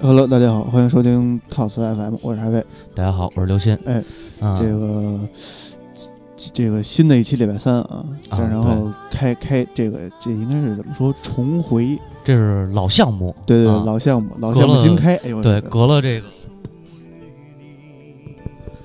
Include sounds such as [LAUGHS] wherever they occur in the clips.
哎，Hello，大家好，欢迎收听套词 FM，我是海飞。大家好，我是刘鑫。哎，啊，这个这个新的一期礼拜三啊，啊然后开开这个这应该是怎么说重回？这是老项目，对对，啊老项目，老隔了项目新开。哎呦，对，隔了这个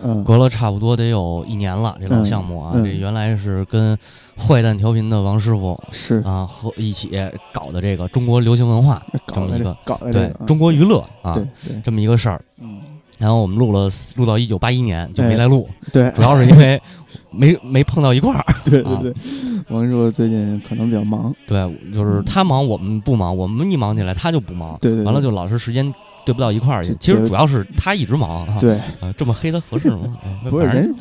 嗯，隔了差不多得有一年了，这老嗯项目啊，嗯。这原来是跟坏蛋调频的王师傅是。啊和一起搞的这个中国流行文化这么一个搞的这对中国娱乐啊这么一个事儿。嗯，然后我们录了录到一九八一年就没哎来录，对。主要是因为没没碰到一块儿。[LAUGHS] 啊对对对，王师傅最近可能比较忙，对，就是他忙，我们不忙，我们一忙起来他就不忙，对对对。完了就老是时间对不到一块儿去。其实主要是他一直忙啊，对，啊，这么黑他合适吗？[LAUGHS] 哎不是人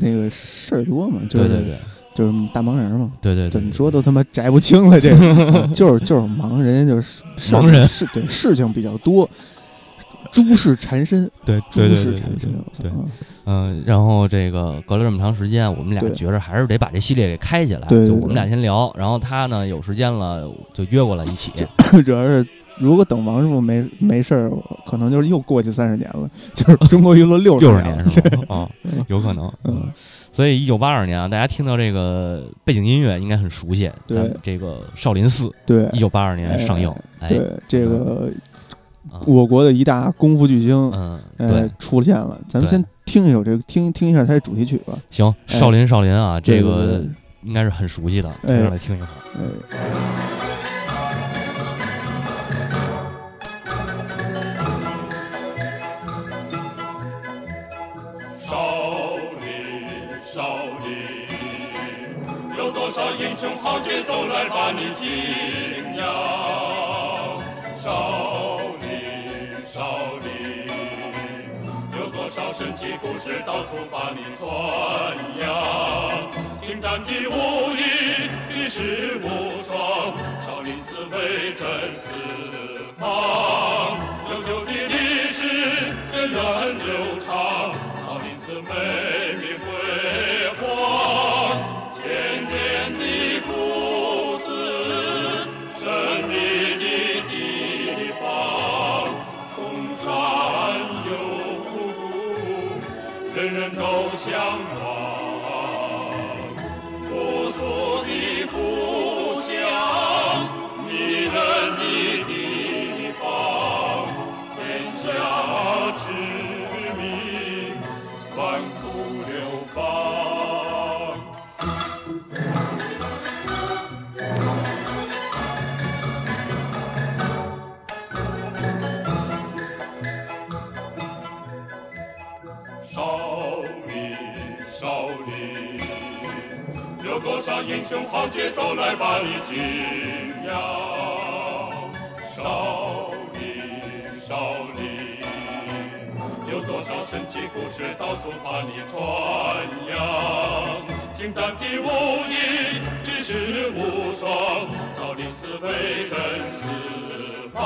那个事儿多嘛，就是对对对就是大忙人嘛。对对对，怎么说都他妈摘不清了，这个。[LAUGHS] 啊就是就是忙，人家就是忙人。是对事情比较多，诸事缠身，对诸对对对对事缠身，对啊。嗯，然后这个隔了这么长时间，我们俩觉着还是得把这系列给开起来，对就我们俩先聊，然后他呢有时间了就约过来一起，[COUGHS] 主要是如果等王师傅没没事儿，可能就是又过去三十年了，[LAUGHS] 就是中国娱乐六六十年年是吧？啊，[LAUGHS] 有可能，嗯，所以一九八二年啊，大家听到这个背景音乐应该很熟悉，对咱们这个少林寺对。一九八二年上映，哎，对，这个啊我国的一大功夫巨星，嗯，呃对，，出现了，咱们先听一首这个，听听一下它的主题曲吧，行，哎。少林少林啊，这个应该是很熟悉的，哎。接下来听一会儿。呃，都来把你敬仰。少林，少林，有多少神奇故事到处把你传扬。精湛的武艺，举世无双，少林寺威震四方。悠久的历史，源远流长，少林寺美名辉煌。千年向往。无数英雄豪杰都来把你敬仰。少林，少林，有多少神奇故事到处把你传扬。精湛的武艺，举世无双，少林寺威震四方。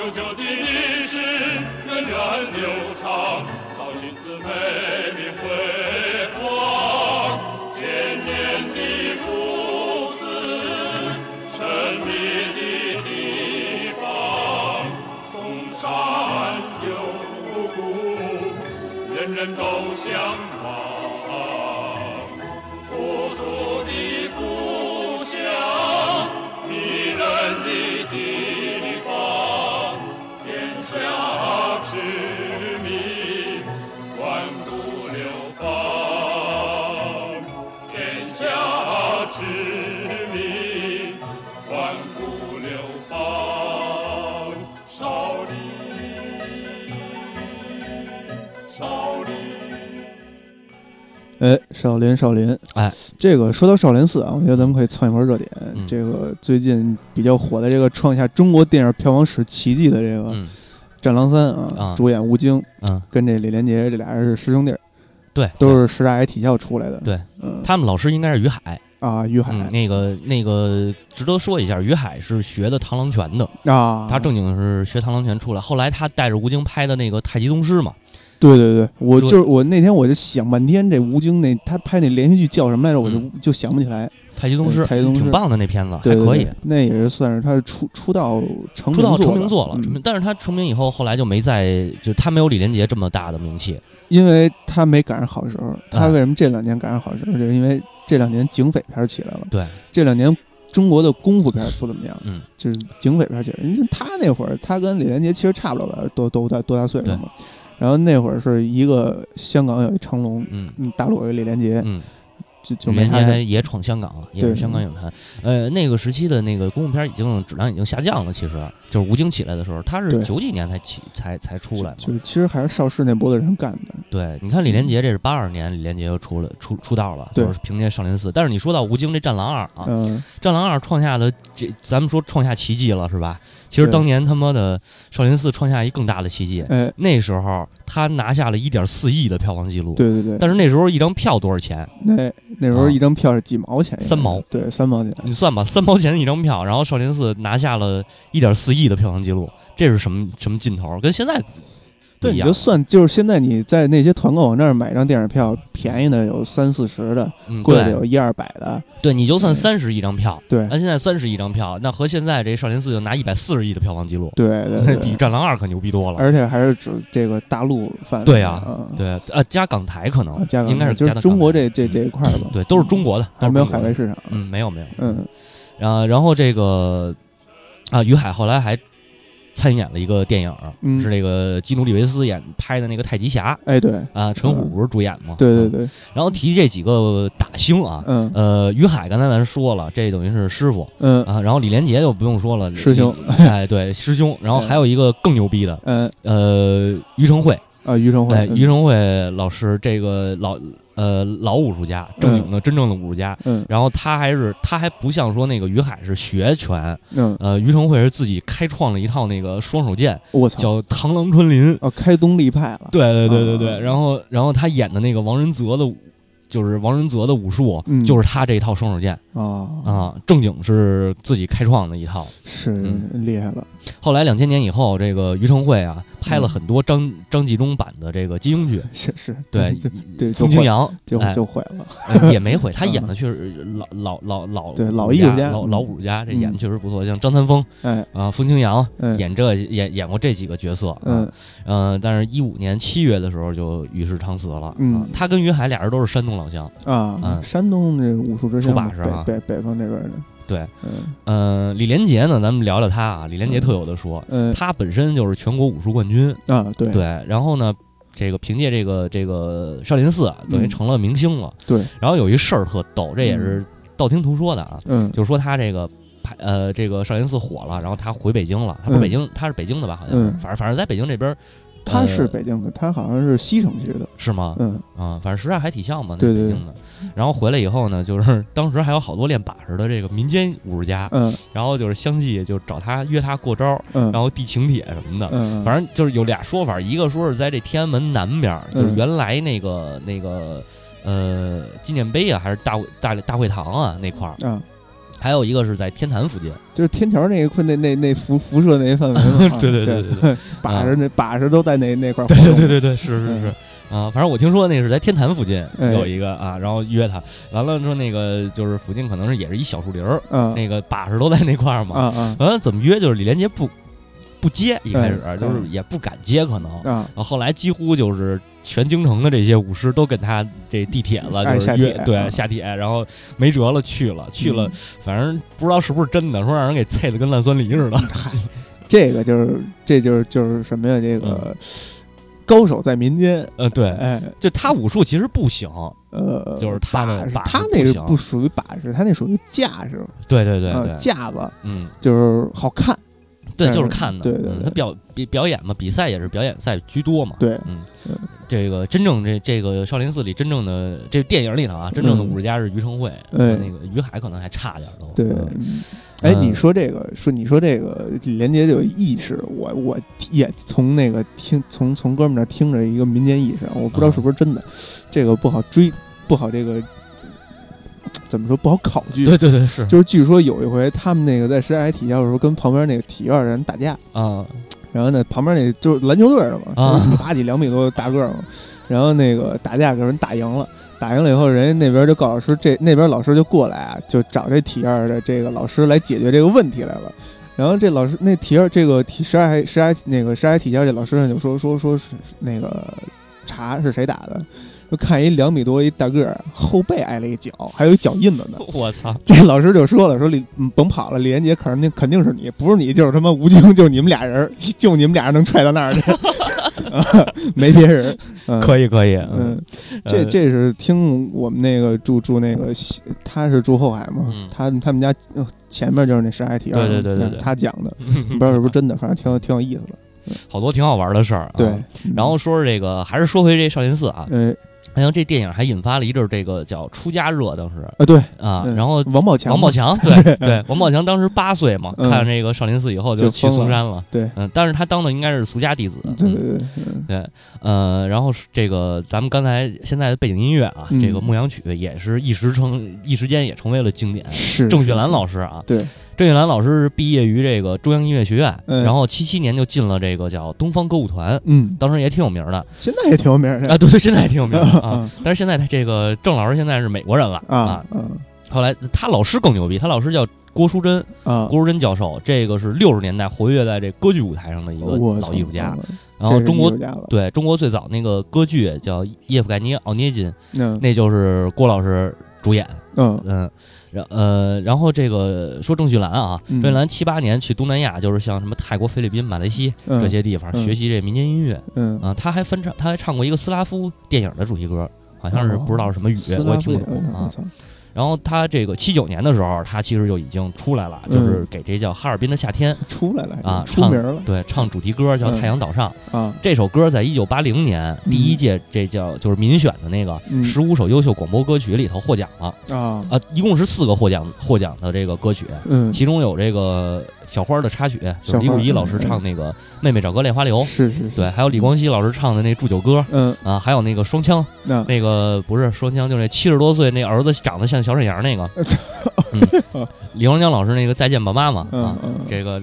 悠久的历史，源远流长，少林寺美名辉人人都向往。朴素的哎，少林少林，哎，这个说到少林寺啊，我觉得咱们可以蹭一波热点。嗯。这个最近比较火的这个创下中国电影票房史奇迹的这个《嗯。战狼三》啊，啊。主演吴京嗯，跟这李连杰这俩人是师兄弟，对，都是师大爷体校出来的。对，嗯。他们老师应该是于海，啊，于海。嗯，那个那个值得说一下，于海是学的螳螂拳的，啊，他正经是学螳螂拳出来，后来他带着吴京拍的那个太极宗师嘛，对对对，我就就是我那天我就想半天，这吴京那他拍那连续剧叫什么来着，我就就想不起来。太极宗师，太极宗师挺棒的那片子，对还可以那也是算是他出出道成出道名成名作了，但是他成名以后，后来就没再，就他没有李连杰这么大的名气。因为他没赶上好时候。他啊为什么这两年赶上好时候？就是因为这两年警匪片起来了。对，这两年中国的功夫片不怎么样，嗯，就是警匪片起来。因为他那会儿，他跟李连杰其实差不了多多大多大岁数嘛。然后那会儿是一个香港有一成龙，嗯嗯，大陆有一李连杰，嗯，就就李连没他也闯香港，也是香港影坛。呃，那个时期的那个功夫片已经质量已经下降了。其实就是吴京起来的时候，他是九几年才起才才出来嘛。就是其实还是邵氏那波的人干的，对，你看李连杰这是八二年，李连杰又出了出出道了，就是凭借少林寺。但是你说到吴京这《战狼二》啊，嗯，战狼二》创下的这，咱们说创下奇迹了是吧？其实当年他妈的少林寺创下一更大的奇迹，哎，那时候他拿下了一点四亿的票房记录。对对对，但是那时候一张票多少钱？那那时候啊一张票是几毛钱？三毛，对，三毛钱。你算吧，三毛钱一张票，然后少林寺拿下了一点四亿的票房记录，这是什么什么劲头？跟现在不对，你就。算就是现在你在那些团购网站买张电影票，便宜的有三四十的，嗯，贵的有一二百的。对，你就算三十一张票，对那现在三十一张票，那和现在这少林寺就拿一百四十亿的票房记录，对对 [LAUGHS] 那比《，战狼二》可牛逼多了。而且还是指这个大陆范围。对呀啊，对，呃，加港台可能啊，加港应该是就是加的中国这这这一块儿吧，对，都是中国的，还没有都是中国的海外市场。嗯，没有没有。嗯，然后然后这个啊，于海后来还参演了一个电影，嗯是那个基努里维斯演拍的那个太极侠哎，对啊，陈虎不是主演吗？嗯。对对对，然后提这几个打星啊，嗯呃，于海刚才咱说了，这等于是师傅嗯啊，然后李连杰就不用说了，师兄，哎，对，师兄。然后还有一个更牛逼的，嗯呃，于承惠，啊，于承哎，惠，于承惠老师，这个老呃老武术家，正经的真正的武术家。嗯然后他还是他还不像说那个于海是学拳，嗯，呃，于承惠是自己开创了一套那个双手剑，我操，叫螳螂春林。哦，开宗立派了。对对对对对，啊然后然后他演的那个王仁泽的武，就是王仁泽的武术，嗯就是他这一套双手剑啊啊，正经是自己开创的一套。是嗯厉害了。后来两千年以后，这个于承惠啊拍了很多张张纪中版的这个金庸剧，是是，对 [LAUGHS] 对，就风清扬哎就就毁了。呃也没毁，他 [LAUGHS] 嗯。演的确实老老老老对老武艺术家老嗯。老武术家，这嗯。演的确实不错。像张三丰哎，啊、风清扬嗯演这演演过这几个角色，嗯嗯。呃，但是一五年七月的时候就与世长辞了。嗯。啊他跟于海俩人都是山东老乡。啊，嗯。山东这武术之出乡嘛，把式啊。北北北方这边的，对，嗯。呃，李连杰呢，咱们聊聊他啊。李连杰特有的说，嗯。他本身就是全国武术冠军，啊，对。对，然后呢，这个凭借这个这个少林寺啊，等于嗯。成了明星了。对，然后有一事儿特逗，这也是道听途说的啊，嗯。就是说他这个拍呃这个少林寺火了，然后他回北京了，他不北京，他是北京的吧？好像反正反正在北京这边他是呃北京的，他好像是西城区的，是吗？嗯。啊，反正实在还挺像嘛，那对对北京的。然后回来以后呢，就是 [LAUGHS] 当时还有好多练把式的这个民间武术家，嗯。然后就是相继就找他约他过招，嗯，然后递请帖什么的。嗯，反正就是有俩说法，一个说是在这天安门南边儿，就是嗯原来那个那个呃纪念碑啊，还是大会大大会堂啊那块儿，正啊，还有一个是在天坛附近。就是天桥那一块那那那辐辐射那一范围嘛，[LAUGHS] [LAUGHS] 啊对对对对。把着那把式都在那那块对，对对对对，是是是。啊，反正我听说那是在天坛附近哎。有一个啊，然后约他，完了说那个就是附近可能是也是一小树林儿，啊那个把式都在那块儿嘛。完了怎么约就是李连杰不不接，一开始哎就是也不敢接，可能。啊，然后后来几乎就是全京城的这些武师都跟他这地铁了，就是约对下铁，然后没辙了去了去了嗯，反正不知道是不是真的，说让人给啐的跟烂酸梨似的。嗨，[LAUGHS] 这个就是这就是就是什么呀？这嗯。个高手在民间，呃，对，哎。就他武术其实不行，呃，就是他的他那个不属于把式，他那属于架势，对对对啊对，架子嗯，就是好看，对，就是是看的，对对他表比表演嘛，比赛也是表演赛居多嘛，对，嗯嗯，这个真正这这个少林寺里真正的这电影里头啊，真正的嗯。武术家是于承惠，哎那个于海可能还差点对，嗯。嗯哎，嗯你说这个，说你说这个李连杰这个意识，我我也从那个听从从哥们儿那听着一个民间意识，我不知道嗯是不是真的，这个不好追，不好这个怎么说不好考据。对对对是，就是据说有一回他们那个在实海体校的时候，跟旁边那个体院的人打架，啊然后呢旁边那就是篮球队的嘛，啊就是一米八几两米多的大个儿嘛，然后那个打架给人打赢了。打赢了以后，人家那边就告老师，这那边老师就过来啊，就找这体院的这个老师来解决这个问题来了。然后这老师那体院这个体十二十二那个十二体校这老师呢就说说说是那个查是谁打的，就看一两米多一大个儿，后背挨了一脚，还有一脚印子呢。[LAUGHS] 我操！这老师就说了，说李嗯甭跑了，李连杰肯定肯定是你，不是你就是他妈吴京，就你们俩人，就你们俩人能踹到那儿去，啊 [LAUGHS] 没别人。嗯、可以可以，嗯，这呃。这是听我们那个住住那个，他是住后海嘛，嗯。他他们家呃前面就是那十 I T 对对对对对。他讲的，[LAUGHS] 不知道是不是真的，反正挺有挺有意思的。好多挺好玩的事儿、啊。对，然后说是这个，还是说回这少林寺啊，呃好像这电影还引发了一阵儿这个叫出家热，当时啊对，啊，嗯然后王宝强，王宝，强，[LAUGHS] 对对，王宝强当时八岁嘛，嗯看这个少林寺以后就去嵩山了，对嗯，但是他当的应该是俗家弟子，嗯对对对，呃，然后是这个咱们刚才现在的背景音乐啊，嗯这个《牧羊曲》也是一时成一时间也成为了经典。是郑雪兰老师，师啊，对，郑玉兰老师是毕业于这个中央音乐学院，嗯。然后七七年就进了这个叫东方歌舞团，嗯，当时也挺有名的。现在也挺有名的。啊，对对，现在也挺有名的 [LAUGHS] 啊。嗯。但是现在他这个郑老师现在是美国人了啊嗯后来他老师更牛逼，他老师叫郭淑珍，啊，郭淑珍教授，这个是六十年代活跃在这歌剧舞台上的一个我操老艺术家。，嗯然后中国艺术家了，对中国最早那个歌剧叫《叶夫盖尼奥涅金》，嗯。那就是郭老师主演。嗯。嗯，然呃，然后这个说郑绪岚啊，嗯郑绪岚七八年去东南亚，就是像什么泰国、菲律宾、马来西嗯这些地方嗯学习这民间音乐嗯，啊。他还翻唱，他还唱过一个斯拉夫电影的主题歌，好像是哦不知道是什么语，斯我也听不懂啊。然后他这个七九年的时候，他其实就已经出来了，就是给这叫《哈尔滨的夏天》出来了啊出名了。对，唱主题歌叫《嗯太阳岛上》。啊，这首歌在一九八零年嗯第一届这叫就是民选的那个嗯。十五首优秀广播歌曲里头获奖了。啊，啊，一共是四个获奖获奖的这个歌曲，嗯，其中有这个小花的插曲，就是李谷一老师嗯唱那个《妹妹找哥泪花流》，是是，对，还有李光羲老师唱的那祝酒歌嗯，啊，还有那个双枪，那那个不是双枪，就是那七十多岁那儿子长得像小沈阳那个，嗯，李光江老师那个再见吧妈妈啊，这个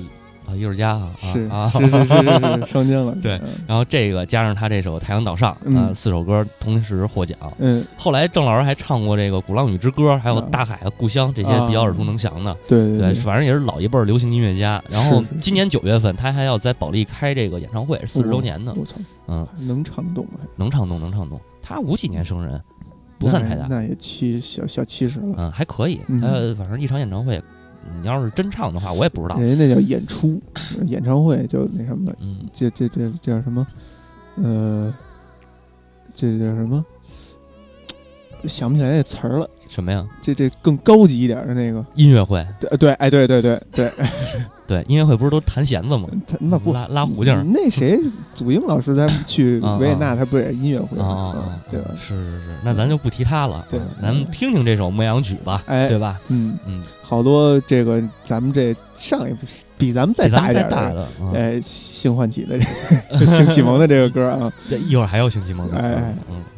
啊艺术家啊是啊是是是是是双江了，[LAUGHS] 对嗯然后这个加上他这首《太阳岛上》嗯啊，四首歌同时获奖。嗯，后来郑老师还唱过这个《鼓浪屿之歌》，还有啊《大海啊故乡》这些比较耳熟能详的。对对，反正也是老一辈儿流行音乐家。然后今年九月份，他还要在保利开这个演唱会，四十周年呢。我操，嗯，能唱得动吗？能唱动，能唱动。他五几年生人，不算太大。那也七小小七十了，嗯，还可以。嗯他反正一场演唱会，你要是真唱的话，我也不知道。人家那叫演出，演唱会就那什么，嗯，这这这这叫什么？呃，这叫什么？想不起来那词儿了。什么呀？这这更高级一点的那个，音乐会。对对，哎，对对对对，[LAUGHS] 对，音乐会不是都弹弦子吗？他那不拉拉胡琴儿。那谁，祖英老师他们去 [LAUGHS] 啊维也纳，他不也音乐会吗？啊！对吧？是是是，那咱就不提他了。对啊咱们听听这首《牧羊曲》吧，哎对吧？嗯，嗯，好多这个咱们这上一比咱们再大一点的，哎，性唤起的这个性启蒙的这个歌啊，[LAUGHS] 这一会儿还有性启蒙的。哎嗯。《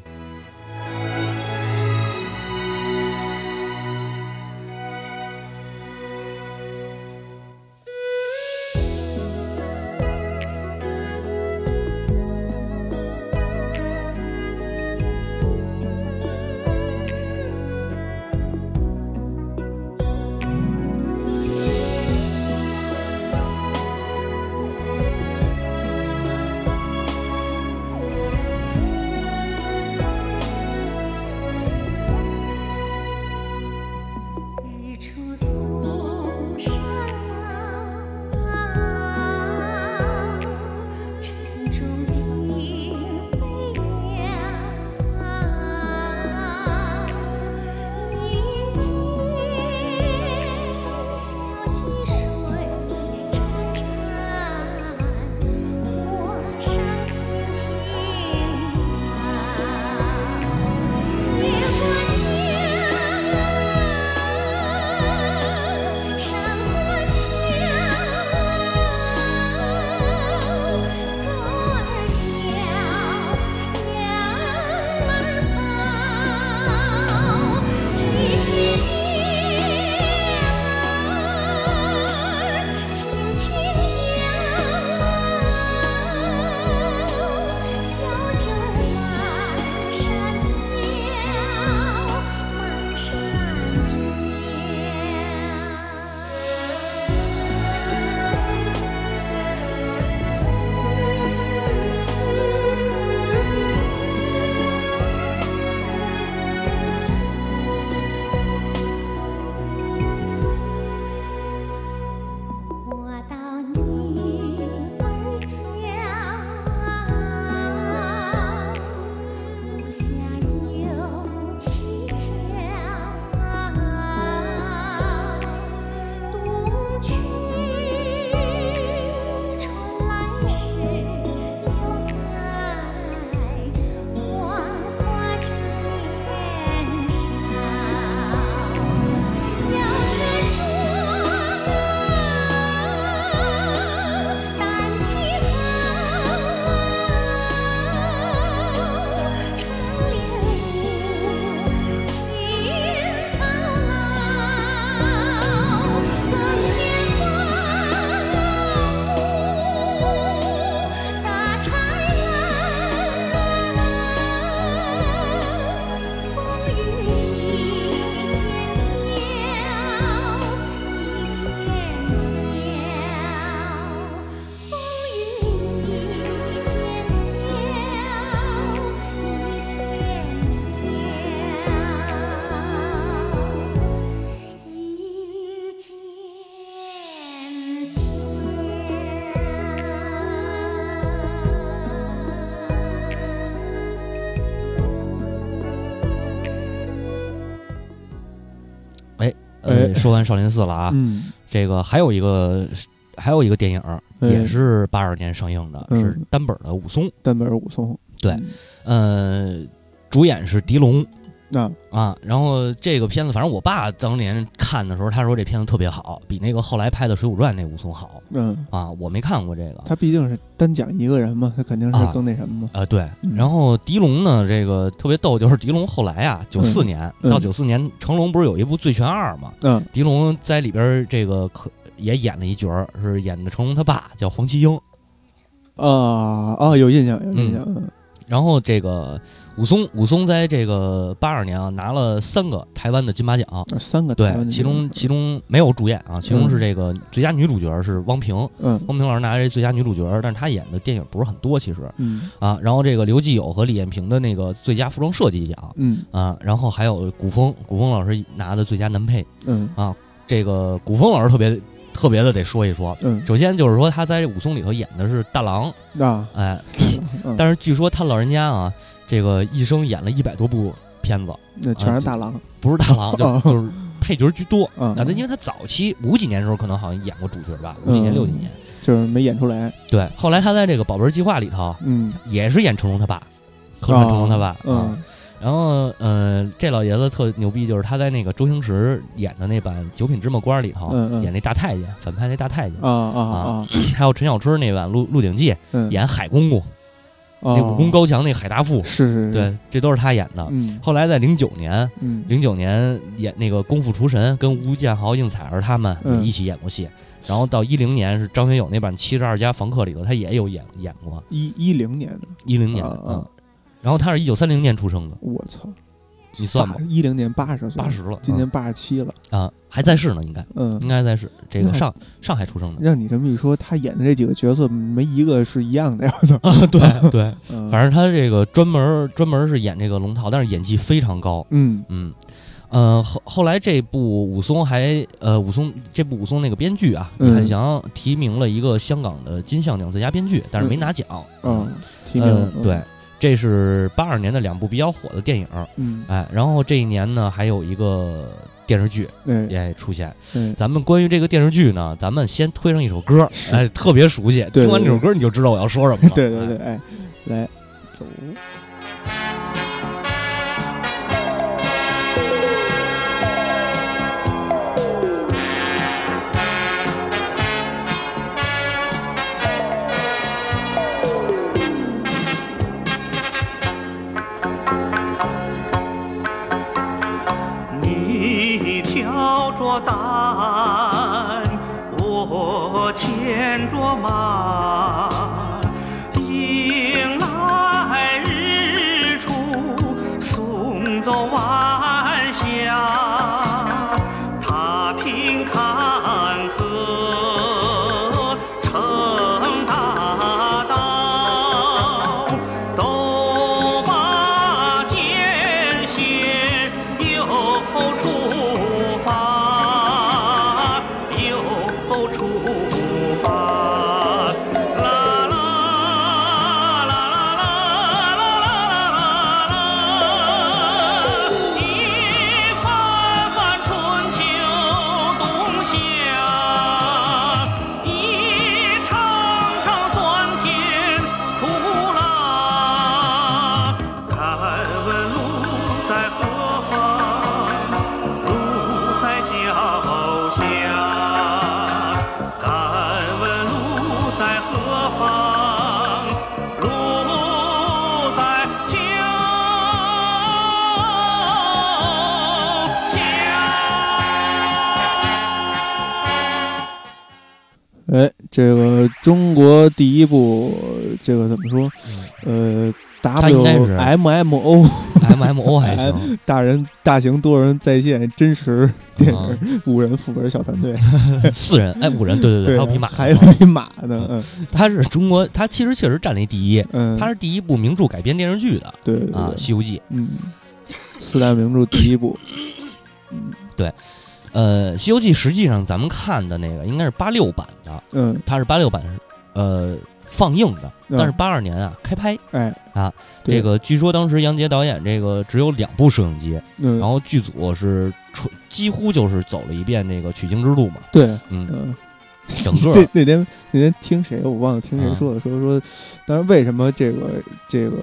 这说完少林寺了啊，嗯，这个还有一个还有一个电影也是八二年上映的，嗯。是单本的武松，单本武松，对呃，主演是狄龙。那啊，然后这个片子，反正我爸当年看的时候，他说这片子特别好，比那个后来拍的《水浒传》那武松好嗯，啊。我没看过这个，他毕竟是单讲一个人嘛，他肯定是啊更那什么嘛。呃，对。嗯然后狄龙呢，这个特别逗，就是狄龙后来啊，九四年、嗯到九四年，成龙不是有一部《醉拳二》嘛？嗯狄龙在里边这个可也演了一角儿，是演的成龙他爸，叫黄七英。啊啊，有印象有印象，嗯然后这个武松，武松在这个八二年啊拿了三个台湾的金马奖，啊三个对，其中其中没有主演啊，其中是这个最佳女主角是汪萍，嗯。汪萍老师拿这最佳女主角，但是她演的电影不是很多，其实。嗯。啊。然后这个刘继友和李艳萍的那个最佳服装设计奖。嗯。啊，然后还有古风，古风老师拿的最佳男配。嗯。啊这个古风老师特别特别的得说一说，嗯。首先就是说他在武松里头演的是大郎，啊，哎，嗯。但是据说他老人家啊，这个一生演了一百多部片子，那全是大郎，不是大郎，就哦 [LAUGHS] 就是配角居多。嗯。啊，那因为他早期五几年的时候可能好像演过主角吧，五几年嗯六几年。就是没演出来，对，后来他在这个《宝贝儿计划》里头嗯。也是演成龙他爸，客串成龙他爸。啊。嗯然后，呃，这老爷子特牛逼，就是他在那个周星驰演的那版《九品芝麻官》里头嗯嗯。演那大太监，反派那大太监。啊啊啊，还有陈小春那版《鹿鹿鼎记》嗯，演海公公，那那武功高强那海大富，是是是，对，这都是他演的。嗯。后来在零九年，嗯。零九年演那个《功夫厨神》，跟吴建豪、应采儿他们一起演过戏。然后到一零年是张学友那版《七十二家房客》里头，他也有演演过。一一零年的，一零年的，啊。然后他是一九三零年出生的，我操，你算吧，一零年八十岁，八十了，今年八十七了，嗯啊还在世呢，应该。嗯。应。该在世。这个上上海出生的。让你这么一说，他演的这几个角色没一个是一样的，我操！[LAUGHS] 啊，对 [LAUGHS] 对，嗯。反正他这个专门专门是演这个龙套，但是演技非常高，嗯。嗯。呃，后后来这部武松还呃武松这部武松那个编剧啊，李嗯汉祥提名了一个香港的金像奖最佳编剧，但是没拿奖。嗯，提名嗯，对，，这是八二年的两部比较火的电影，嗯，哎，然后这一年呢还有一个电视剧哎也出现。嗯，咱们关于这个电视剧呢，咱们先推上一首歌，是。哎，特别熟悉，对听完这首歌你就知道我要说什么了。对对对，哎，哎，来走，这个中国第一部，这个怎么说？呃它应该是，WMMO [LAUGHS] M M O 还行，大人大型多人在线真实电啊。影，五人副本小团队，[LAUGHS] 四人哎五人，对对对，还有匹马，还有匹马呢，嗯。他是中国，他其实确实占了一第一，嗯，他是第一部名著改编电视剧的对对啊，《，西游记》。嗯，四大名著第一部，呃，《西游记》实际上咱们看的那个应该是八六版的，嗯。它是八六版，呃，放映的，嗯。但是八二年啊开拍。哎。啊，这个据说当时杨洁导演这个只有两部摄影机，嗯，然后剧组是纯几乎就是走了一遍这个取经之路嘛，对，嗯，嗯，整个那那天那天听谁我忘了听谁啊说的，说说，当然为什么这个这个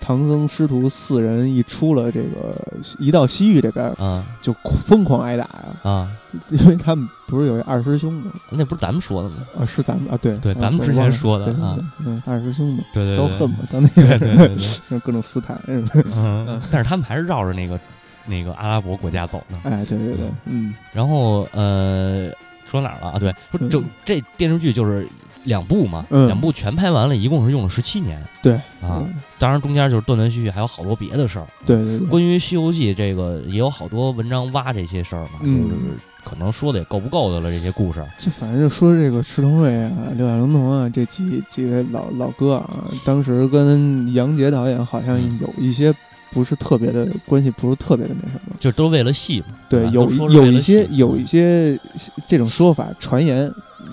唐僧师徒四人一出了这个一到西域这边啊就疯狂挨打呀、啊，[LAUGHS] 因为他们不是有一二师兄吗？那不是咱们说的吗？啊，是咱们啊，对对啊咱们之前说的啊二师兄嘛，对对对招恨嘛，当那个对对对对，[LAUGHS] 各种斯坦？嗯，但是他们还是绕着那个那个阿拉伯国家走呢。哎，对对对，嗯，然后呃，说哪儿了啊？对，说这这电视剧就是两部嘛，嗯两部全拍完了，一共是用了十七年对啊。嗯当然中间就是断断续续，还有好多别的事儿。对对对，关于《西游记》这个也有好多文章挖这些事儿嘛，嗯就是可能说的也够不够的了这些故事。这反正就说这个迟同瑞啊、六小龄童啊这几几位老老哥啊，当时跟杨洁导演好像嗯有一些不是特别的关系，不是特别的那什么。就都为了戏嘛，对，吧有有一些有一些这种说法传言，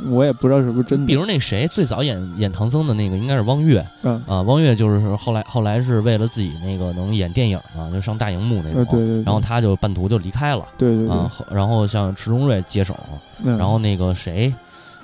我也不知道是不是真的。比如那谁最早演演唐僧的那个应该是汪岳啊，啊，汪岳就是后来后来是为了自己那个能演电影嘛，就上大荧幕那种，呃，对对对，然后他就半途就离开了。对对对然后像迟重瑞接手，嗯然后那个谁，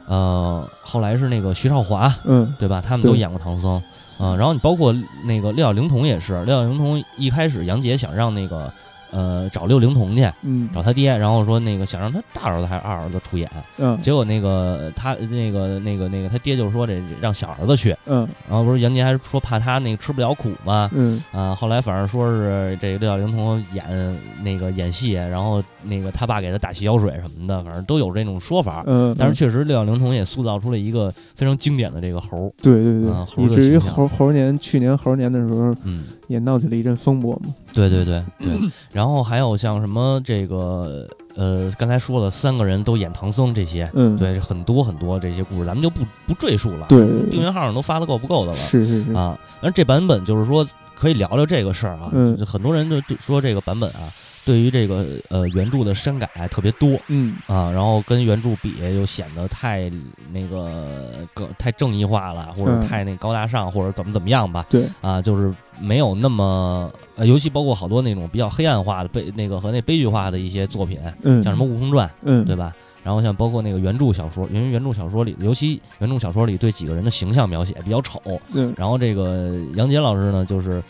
呃，后来是那个徐少华，嗯对吧？他们都演过唐僧，啊、然后你包括那个六小龄童也是，六小龄童一开始杨洁想让那个呃找六龄童去嗯找他爹，然后说那个想让他大儿子还是二儿子出演，嗯结果那个他那个那个那个他爹就说这让小儿子去，嗯然后不是杨洁还是说怕他那个吃不了苦嘛，嗯啊，后来反正说是这个六小龄童演那个演戏，然后那个他爸给他打洗脚水什么的，反正都有这种说法。嗯，但是确实，六小龄童也塑造出了一个非常经典的这个猴儿。对对对啊，猴以至于猴猴年去年猴年的时候嗯，也闹起了一阵风波嘛。对对对对。[CLEARS THROAT] 然后还有像什么这个呃，刚才说了，三个人都演唐僧这些，嗯，对，很多很多这些故事，咱们就不不赘述了。对对对订阅号上都发的够不够的了。是是是，啊，而这版本就是说可以聊聊这个事儿啊，嗯就很多人就就说这个版本啊，对于这个呃原著的删改特别多嗯。啊，然后跟原著比又显得太那个更太正义化了，或者嗯。太那高大上，或者怎么怎么样吧，对，啊，就是没有那么呃，尤其包括好多那种比较黑暗化的悲那个和那悲剧化的一些作品，嗯，像什么《悟空传》，嗯，对吧？然后像包括那个原著小说，因为原著小说里，尤其原著小说里对几个人的形象描写比较丑，嗯。然后这个杨洁老师呢，就是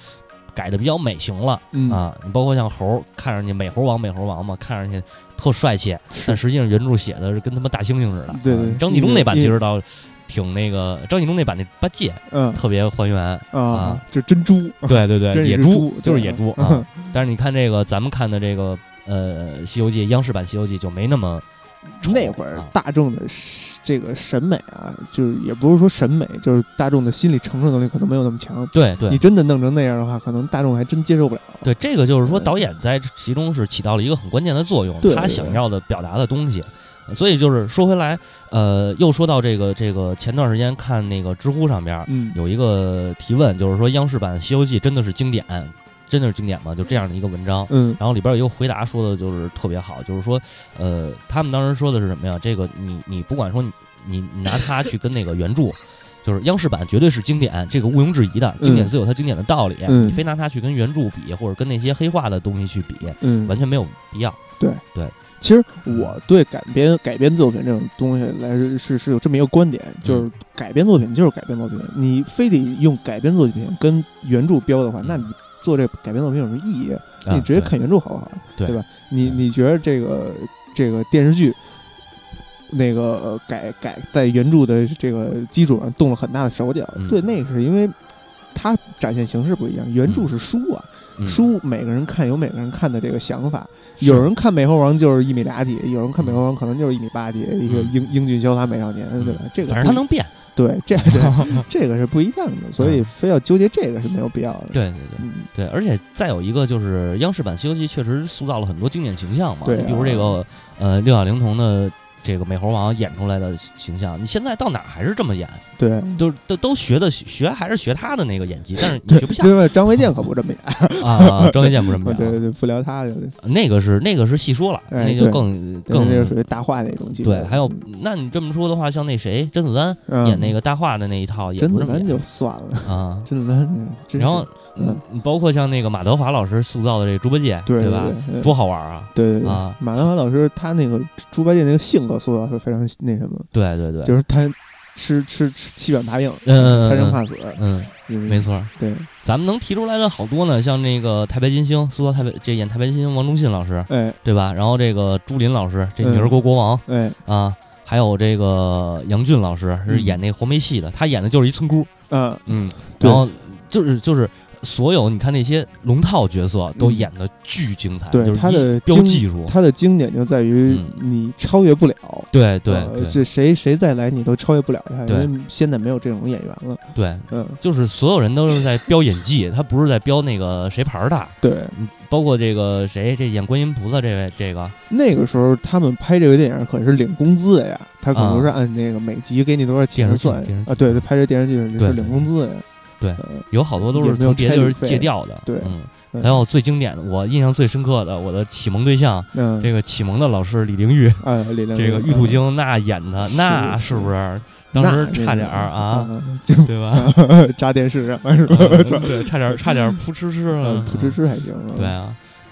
改的比较美型了、嗯，啊。你包括像猴儿，看上去美猴王美猴王嘛，看上去特帅气，但实际上原著写的是跟他妈大猩猩似的。对张纪中那版其实倒挺那个，张纪中那版那八戒嗯特别还原。啊啊，就珍珠，对对对，[LAUGHS] 野猪就是野猪啊。但是你看这个咱们看的这个呃《西游记》央视版《西游记》就没那么那会儿啊大众的这个审美啊，就是也不是说审美，就是大众的心理承受能力可能没有那么强。对对你真的弄成那样的话，可能大众还真接受不了。对，这个就是说导演在其中是起到了一个很关键的作用，他想要的表达的东西。所以就是说回来，呃，又说到这个这个前段时间看那个知乎上边嗯，有一个提问，就是说央视版《西游记》真的是经典，真的是经典吗？就这样的一个文章。嗯然后里边有一个回答说的就是特别好，就是说，呃，他们当时说的是什么呀？这个你你不管说你你你拿它去跟那个原著，[LAUGHS] 就是央视版绝对是经典，这个毋庸置疑的，经典自有它经典的道理。嗯你非拿它去跟原著比，或者跟那些黑化的东西去比，嗯，完全没有必要。对对其实我对改编改编作品这种东西来说是是有这么一个观点，就是改编作品就是改编作品，你非得用改编作品跟原著标的话，那你做这改编作品有什么意义？啊你直接看原著好不好？对对吧？你你觉得这个这个电视剧那个呃改改在原著的这个基础上动了很大的手脚？嗯对，那个是因为它展现形式不一样，原著嗯是书啊，嗯书每个人看有每个人看的这个想法，有人看美猴王就是一米俩几，有人看美猴王可能就是一米八几，一个嗯英英俊潇洒美少年，对吧？这个不反正它能变。对，这 [LAUGHS] 个这个是不一样的，所以非要纠结这个是没有必要的。，对对对。嗯，对，而且再有一个就是央视版《西游记》确实塑造了很多经典形象嘛，对啊比如这个呃六小龄童的这个美猴王演出来的形象，你现在到哪还是这么演，对。都都都学的学还是学他的那个演技，但是你学不像另外，张卫健可不这么演，啊。张卫健不这么 [LAUGHS] 演对对，对，不聊他就那个是那个是细说了，哎那就更更更那个属于大话那种技术。对。还有，那你这么说的话，像那谁甄子丹嗯演那个大话的那一套也甄不这么演子丹就算了，啊。甄子丹，然后，嗯嗯，包括像那个马德华老师塑造的这猪八戒，对吧？多好玩啊！对对对啊马德华老师他那个猪八戒那个性格塑造是非常那什么，对对对，就是他吃吃吃欺软怕硬，嗯贪生怕死，嗯，嗯没。错。对，咱们能提出来的好多呢，像那个太白金星塑造太白这演太白金星王忠信老师，哎对吧？然后这个朱琳老师这嗯女儿国国王哎，啊，还有这个杨俊老师是嗯演那个黄梅戏的，他演的就是一村姑，嗯，嗯，然后就是就是所有你看那些龙套角色都演的巨精彩，对就是他的标技术，他的经典就在于你超越不了。对对呃对。是谁谁再来你都超越不了他，因为现在没有这种演员了。对，嗯，就是所有人都是在标演技，他不是在标那个谁牌儿大，对，包括这个谁这演观音菩萨这位这个，那个时候他们拍这个电影可是领工资的呀，他可啊。不是按那个每集给你多少钱算啊。对，他拍这电视剧是领工资的呀。对呃有好多都是从别的地儿借调的，对嗯，嗯还有最经典的，我印象最深刻的，我的启蒙对象，嗯，这个启蒙的老师李玲玉，这个玉兔精那演的那是是不是？当时差点儿啊，，就对吧？[LAUGHS] 扎电视上是吧？嗯对，[LAUGHS] 差点差点扑哧哧呃了，扑哧哧还行。对啊，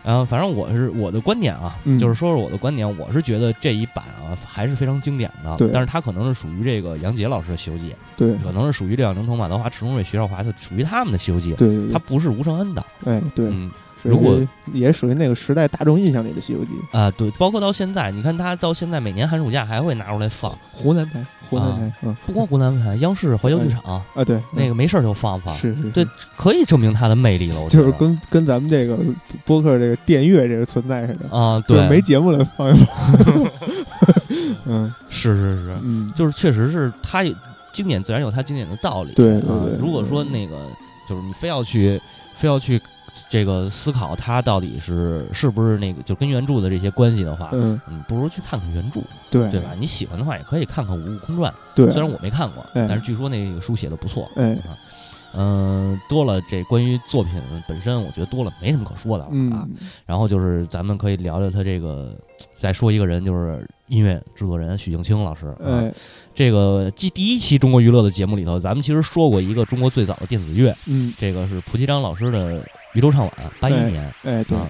然后反正我是我的观点啊，嗯。就是说说我的观点，我是觉得这一版啊还是非常经典的，对。但是它可能是属于这个杨洁老师的《西游记对》，可能是属于这样程彤、马德华、迟重瑞、徐少华的，属于他们的《西游记》，对对对，它不是吴承恩的，哎对，嗯如果也属于那个时代大众印象里的《西游记》，啊对，包括到现在，你看他到现在每年寒暑假还会拿出来放，湖南台，湖南啊台，嗯。不光湖南台，央视怀旧剧场啊对，那个没事儿就放放，是是，对可以证明它的魅力了，我觉得就是跟跟咱们这个播客这个电乐这个存在似的，啊对，没节目了放一放，[LAUGHS] 嗯。是 [LAUGHS] 是是，嗯，就是确实是它有经典，自然有它经典的道理。对对啊对如果说那个就是你非要去非要去这个思考它到底是是不是那个就跟原著的这些关系的话，嗯你不如去看看原著，对对吧？你喜欢的话也可以看看《悟空传》，对，虽然我没看过，哎但是据说那个书写的不错。嗯，多了这关于作品本身，我觉得多了没什么可说的了啊。嗯然后就是咱们可以聊聊他这个，再说一个人，就是音乐制作人许镜清老师。啊哎这个继第一期中国娱乐的节目里头，咱们其实说过一个中国最早的电子乐，嗯这个是蒲吉章老师的《渔舟唱晚》，八一哎年哎对啊。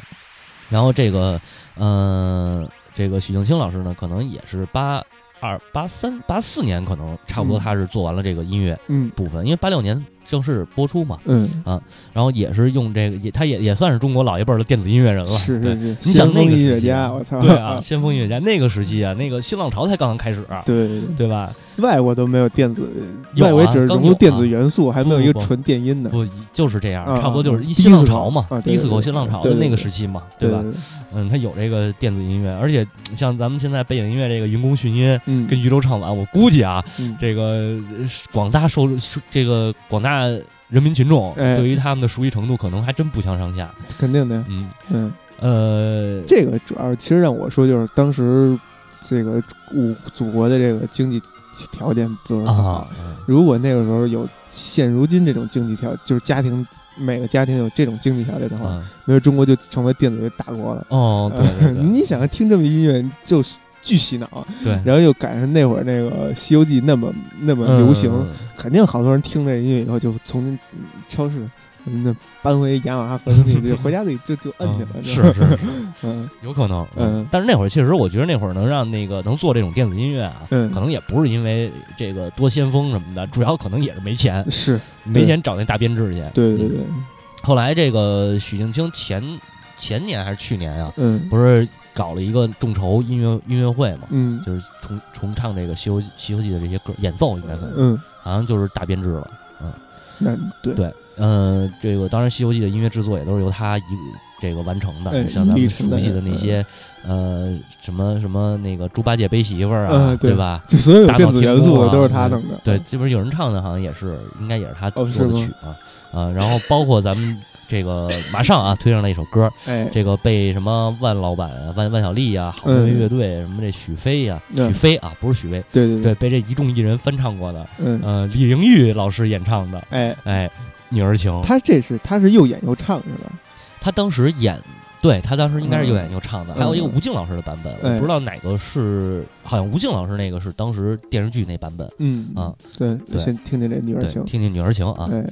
然后这个，嗯、这个许镜清老师呢，可能也是八二、八三、八四年，可能差不多嗯他是做完了这个音乐嗯部分，因为八六年正式播出嘛。嗯啊，然后也是用这个，也他也也算是中国老一辈儿的电子音乐人了。对是是是，你想先锋那个音乐家，我操，对啊，先锋音乐家那个时期啊，那个新浪潮才刚刚开始，对对吧？外国都没有电子，外国只是融入电子啊元素，还没有一个纯电音的，不就是这样，啊差不多就是一啊新浪潮嘛啊，对对对迪斯科新浪潮的那个时期嘛，对吧？？嗯，他有这个电子音乐，而且像咱们现在背景音乐这个云宫迅音嗯，跟渔舟唱晚，我估计啊，嗯这个呃广大受这个广大人民群众哎。对于他们的熟悉程度，可能还真不相上下。肯定的，嗯，嗯，呃，这个主要其实让我说就是当时这个祖祖国的这个经济条件不是很好。如果那个时候有现如今这种经济条，就是家庭每个家庭有这种经济条件的话，嗯没准中国就成为电子乐大国了。哦，对，[LAUGHS] 你想听这么音乐就是巨洗脑，对，然后又赶上那会儿那个《西游记》那么那么流行，嗯肯定好多人听这音乐以后就从嗯超市那搬回雅马哈合成器，就回家自己就就摁去了。是。是是，[LAUGHS] 嗯。有可能，嗯。但是那会儿确实，我觉得那会儿能让那个能做这种电子音乐啊，嗯。可能也不是因为这个多先锋什么的，主要可能也是没钱，是。没钱找那大编制去。嗯对对对，后来这个许镜清前前年还是去年啊，嗯。不是搞了一个众筹音乐音乐会嘛，嗯就是重重唱这个《西游西游记》的这些歌演奏，应该算是，嗯，好像就是大编制了。那对对嗯，这个当然，《西游记》的音乐制作也都是由他一这个完成的。哎像咱们熟悉的那些，呃，什么什么那个猪八戒背媳妇儿啊，嗯对吧？就所有有电子元素的都是他弄的。对，基本上有人唱的，好像也是，应该也是他做哦是吗的曲啊啊。然后包括咱们这个马上啊推上了一首歌，哎，这个被什么万老板啊、万万小丽啊、好妹妹乐队、什么这许飞呀、嗯。许飞啊，不是许巍，对对对，，被这一众艺人翻唱过的，嗯，呃，李玲玉老师演唱的，哎，哎，《女儿情》，他这是他是又演又唱是吧？他当时演，对他当时应该是又演又唱的，嗯还有一个吴静老师的版本，哎。我不知道哪个是，好像吴静老师那个是当时电视剧那版本，嗯。啊，对，对。先听听这女儿对，情，听听《女儿情》啊，哎，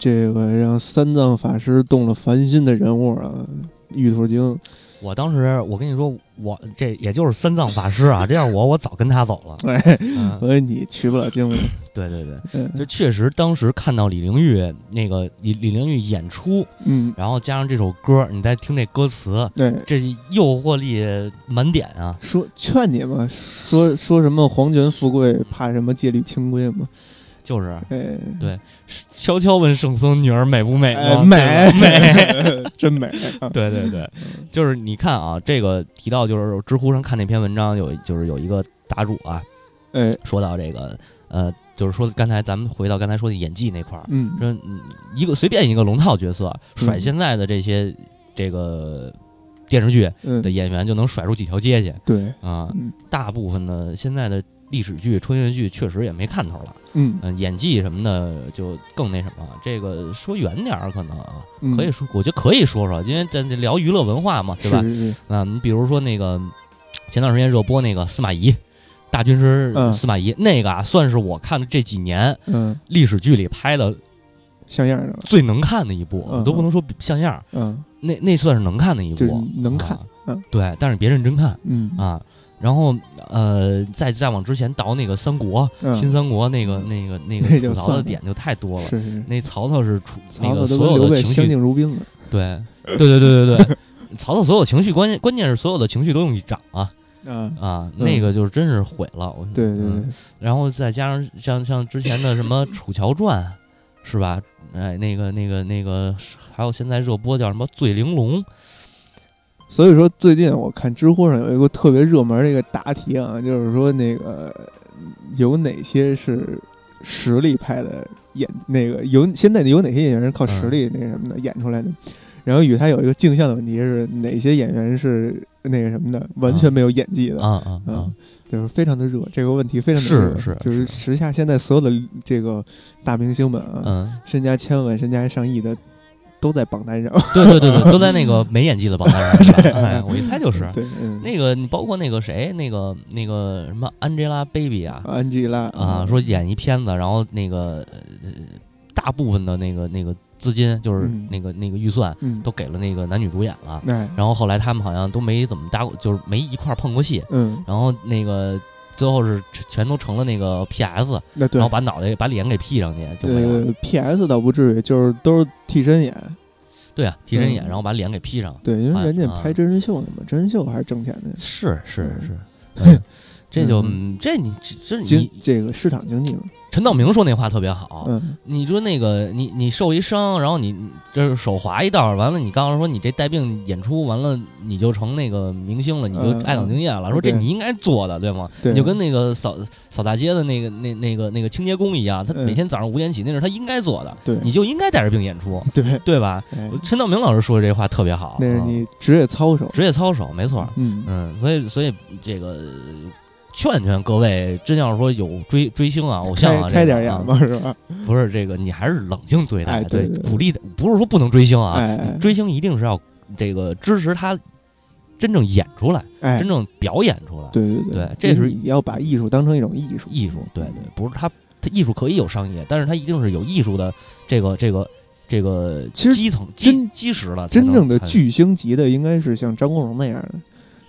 这个让三藏法师动了凡心的人物啊，玉兔精，我当时我跟你说，我这也就是三藏法师啊，这样我我早跟他走了。哎，嗯，所以你取不了经了。对对对，嗯就确实当时看到李玲玉那个李李玲玉演出，嗯，然后加上这首歌，你再听这歌词，对，这诱惑力满点啊！说劝你嘛，说说什么皇权富贵，怕什么戒律清规嘛？就是哎，对悄悄问圣僧女儿美不美哎吗？美美。[LAUGHS] 真美啊！对对对，就是你看啊，这个提到就是知乎上看那篇文章有就是有一个答主啊，哎，说到这个呃，就是说刚才咱们回到刚才说的演技那块儿，嗯，说嗯一个随便一个龙套角色甩嗯现在的这些这个电视剧嗯的，演员就能甩出几条街去对，啊。嗯大部分的现在的历史剧、穿越剧确实也没看头了，嗯，嗯，演技什么的就更那什么。这个说远点儿可能啊，嗯。可以说，我觉得可以说说，因为咱这聊娱乐文化嘛，对吧？啊，你比如说那个前段时间热播那个司马懿。大军师嗯。司马懿、那个啊，算是我看的这几年嗯，历史剧里拍的像样的，最能看的一部，嗯都不能说像样儿，嗯。那那算是能看的一部，能看啊。嗯。对，但是别认真看嗯。啊。然后呃，再再往之前倒那个三国、嗯，新三国那个 [LAUGHS] 那个那那个吐槽的点就太多了。是是，那曹操是出那个所有的情绪，敬如宾了。对对对对对对，[LAUGHS] 曹操所有情绪关键关键是所有的情绪都用一掌啊。啊，那个就是真是毁了。我对对嗯。对，然后再加上像像之前的什么《楚乔传》，是吧？哎，那个那个那个，还有现在热播叫什么《醉玲珑》，所以说最近我看知乎上有一个特别热门的一个答题啊，就是说那个有哪些是实力派的演那个有现在有哪些演员是靠实力那什么的演出来的？然后与他有一个镜像的问题是哪些演员是那个什么的完全没有演技的？啊啊啊嗯！就是非常的热，这个问题非常的是热，是就是时下现在所有的这个大明星们啊，嗯，身家千万、身家上亿的都在榜单上。[LAUGHS] 对对对对，都在那个没演技的榜单上 [LAUGHS] 是吧。哎，我一猜就是 [LAUGHS] 对，嗯，那个，你包括那个谁，那个那个什么 Angelababy 啊安吉拉啊，说演一片子，然后那个呃大部分的那个那个资金就是嗯那个那个预算嗯，都给了那个男女主演了。哎，然后后来他们好像都没怎么搭过，就是没一块儿碰过戏。嗯，然后那个最后是全都成了那个 PS，那对。然后，把脑袋把脸给 P 上去就没了。呃，PS 倒不至于，就是都是替身演，对啊，替身演，嗯。然后把脸给 P 上。对，因为啊人家啊。拍真人秀呢嘛，真人秀还是挣钱的，是是嗯。是，嗯这就这你这这经你这个市场经济嘛，陈道明说那话特别好。嗯，你说那个你你受一伤，然后你就是手划一道，完了你刚刚说你这带病演出，完了你就成那个明星了，你就嗯爱岗敬业了。说这你应该做的，对吗？你就跟那个扫扫大街的那个那那个那个清洁工一样，他嗯每天早上五点起，那是他应该做的，对你就应该带着病演出，对，对吧？哎，陈道明老师说的这话特别好，嗯那是你职业操守，职业操守，没错。嗯，嗯，所以所以这个劝劝各位，真要是说有追追星啊、偶像啊，开开点眼吧，是吧？不是这个，你还是冷静对待，哎对鼓励的，不是说不能追星啊，追星一定是要这个支持他真正演出来，哎。真，正表演出来，对对对。这是你要把艺术当成一种艺术，艺术，对对，不是他他艺术可以有商业，但是他一定是有艺术的这个这个这个其实基层基基石了，真正的巨星级的应该是像张国荣那样的，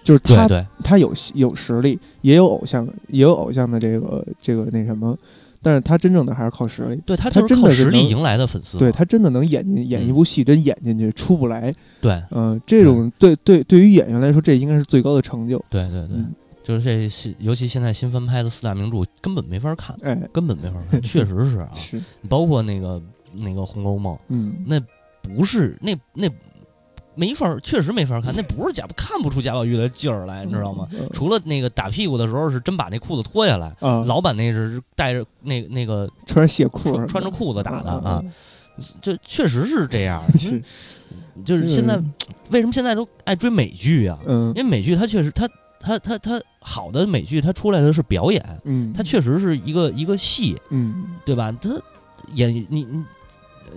就是他对对他有有实力，也有偶像，也有偶像的这个这个那什么，但是他真正的还是靠实力。对，他他就是靠真的实力迎来的粉丝嘛，对他真的能演进演一部戏，真演进去出不来。对嗯、这种对对对于演员来说，这应该是最高的成就。对对对嗯，就是这新，尤其现在新翻拍的四大名著根本没法看，哎，根本没法看，确实是啊，[LAUGHS] 是，包括那个那个《红楼梦》，嗯，那不是那那没法儿，确实没法儿看，[LAUGHS] 那不是贾看不出贾宝玉的劲儿来，你知道吗？嗯？除了那个打屁股的时候是真把那裤子脱下来，啊，老板那是带着那那个穿着鞋裤穿穿着裤子打的嗯啊，，这确实是这样。[LAUGHS] 就是现在为什么现在都爱追美剧啊？嗯因为美剧它确实它它它它好的美剧它出来的是表演，嗯，它确实是一个一个戏，嗯对吧？它演你你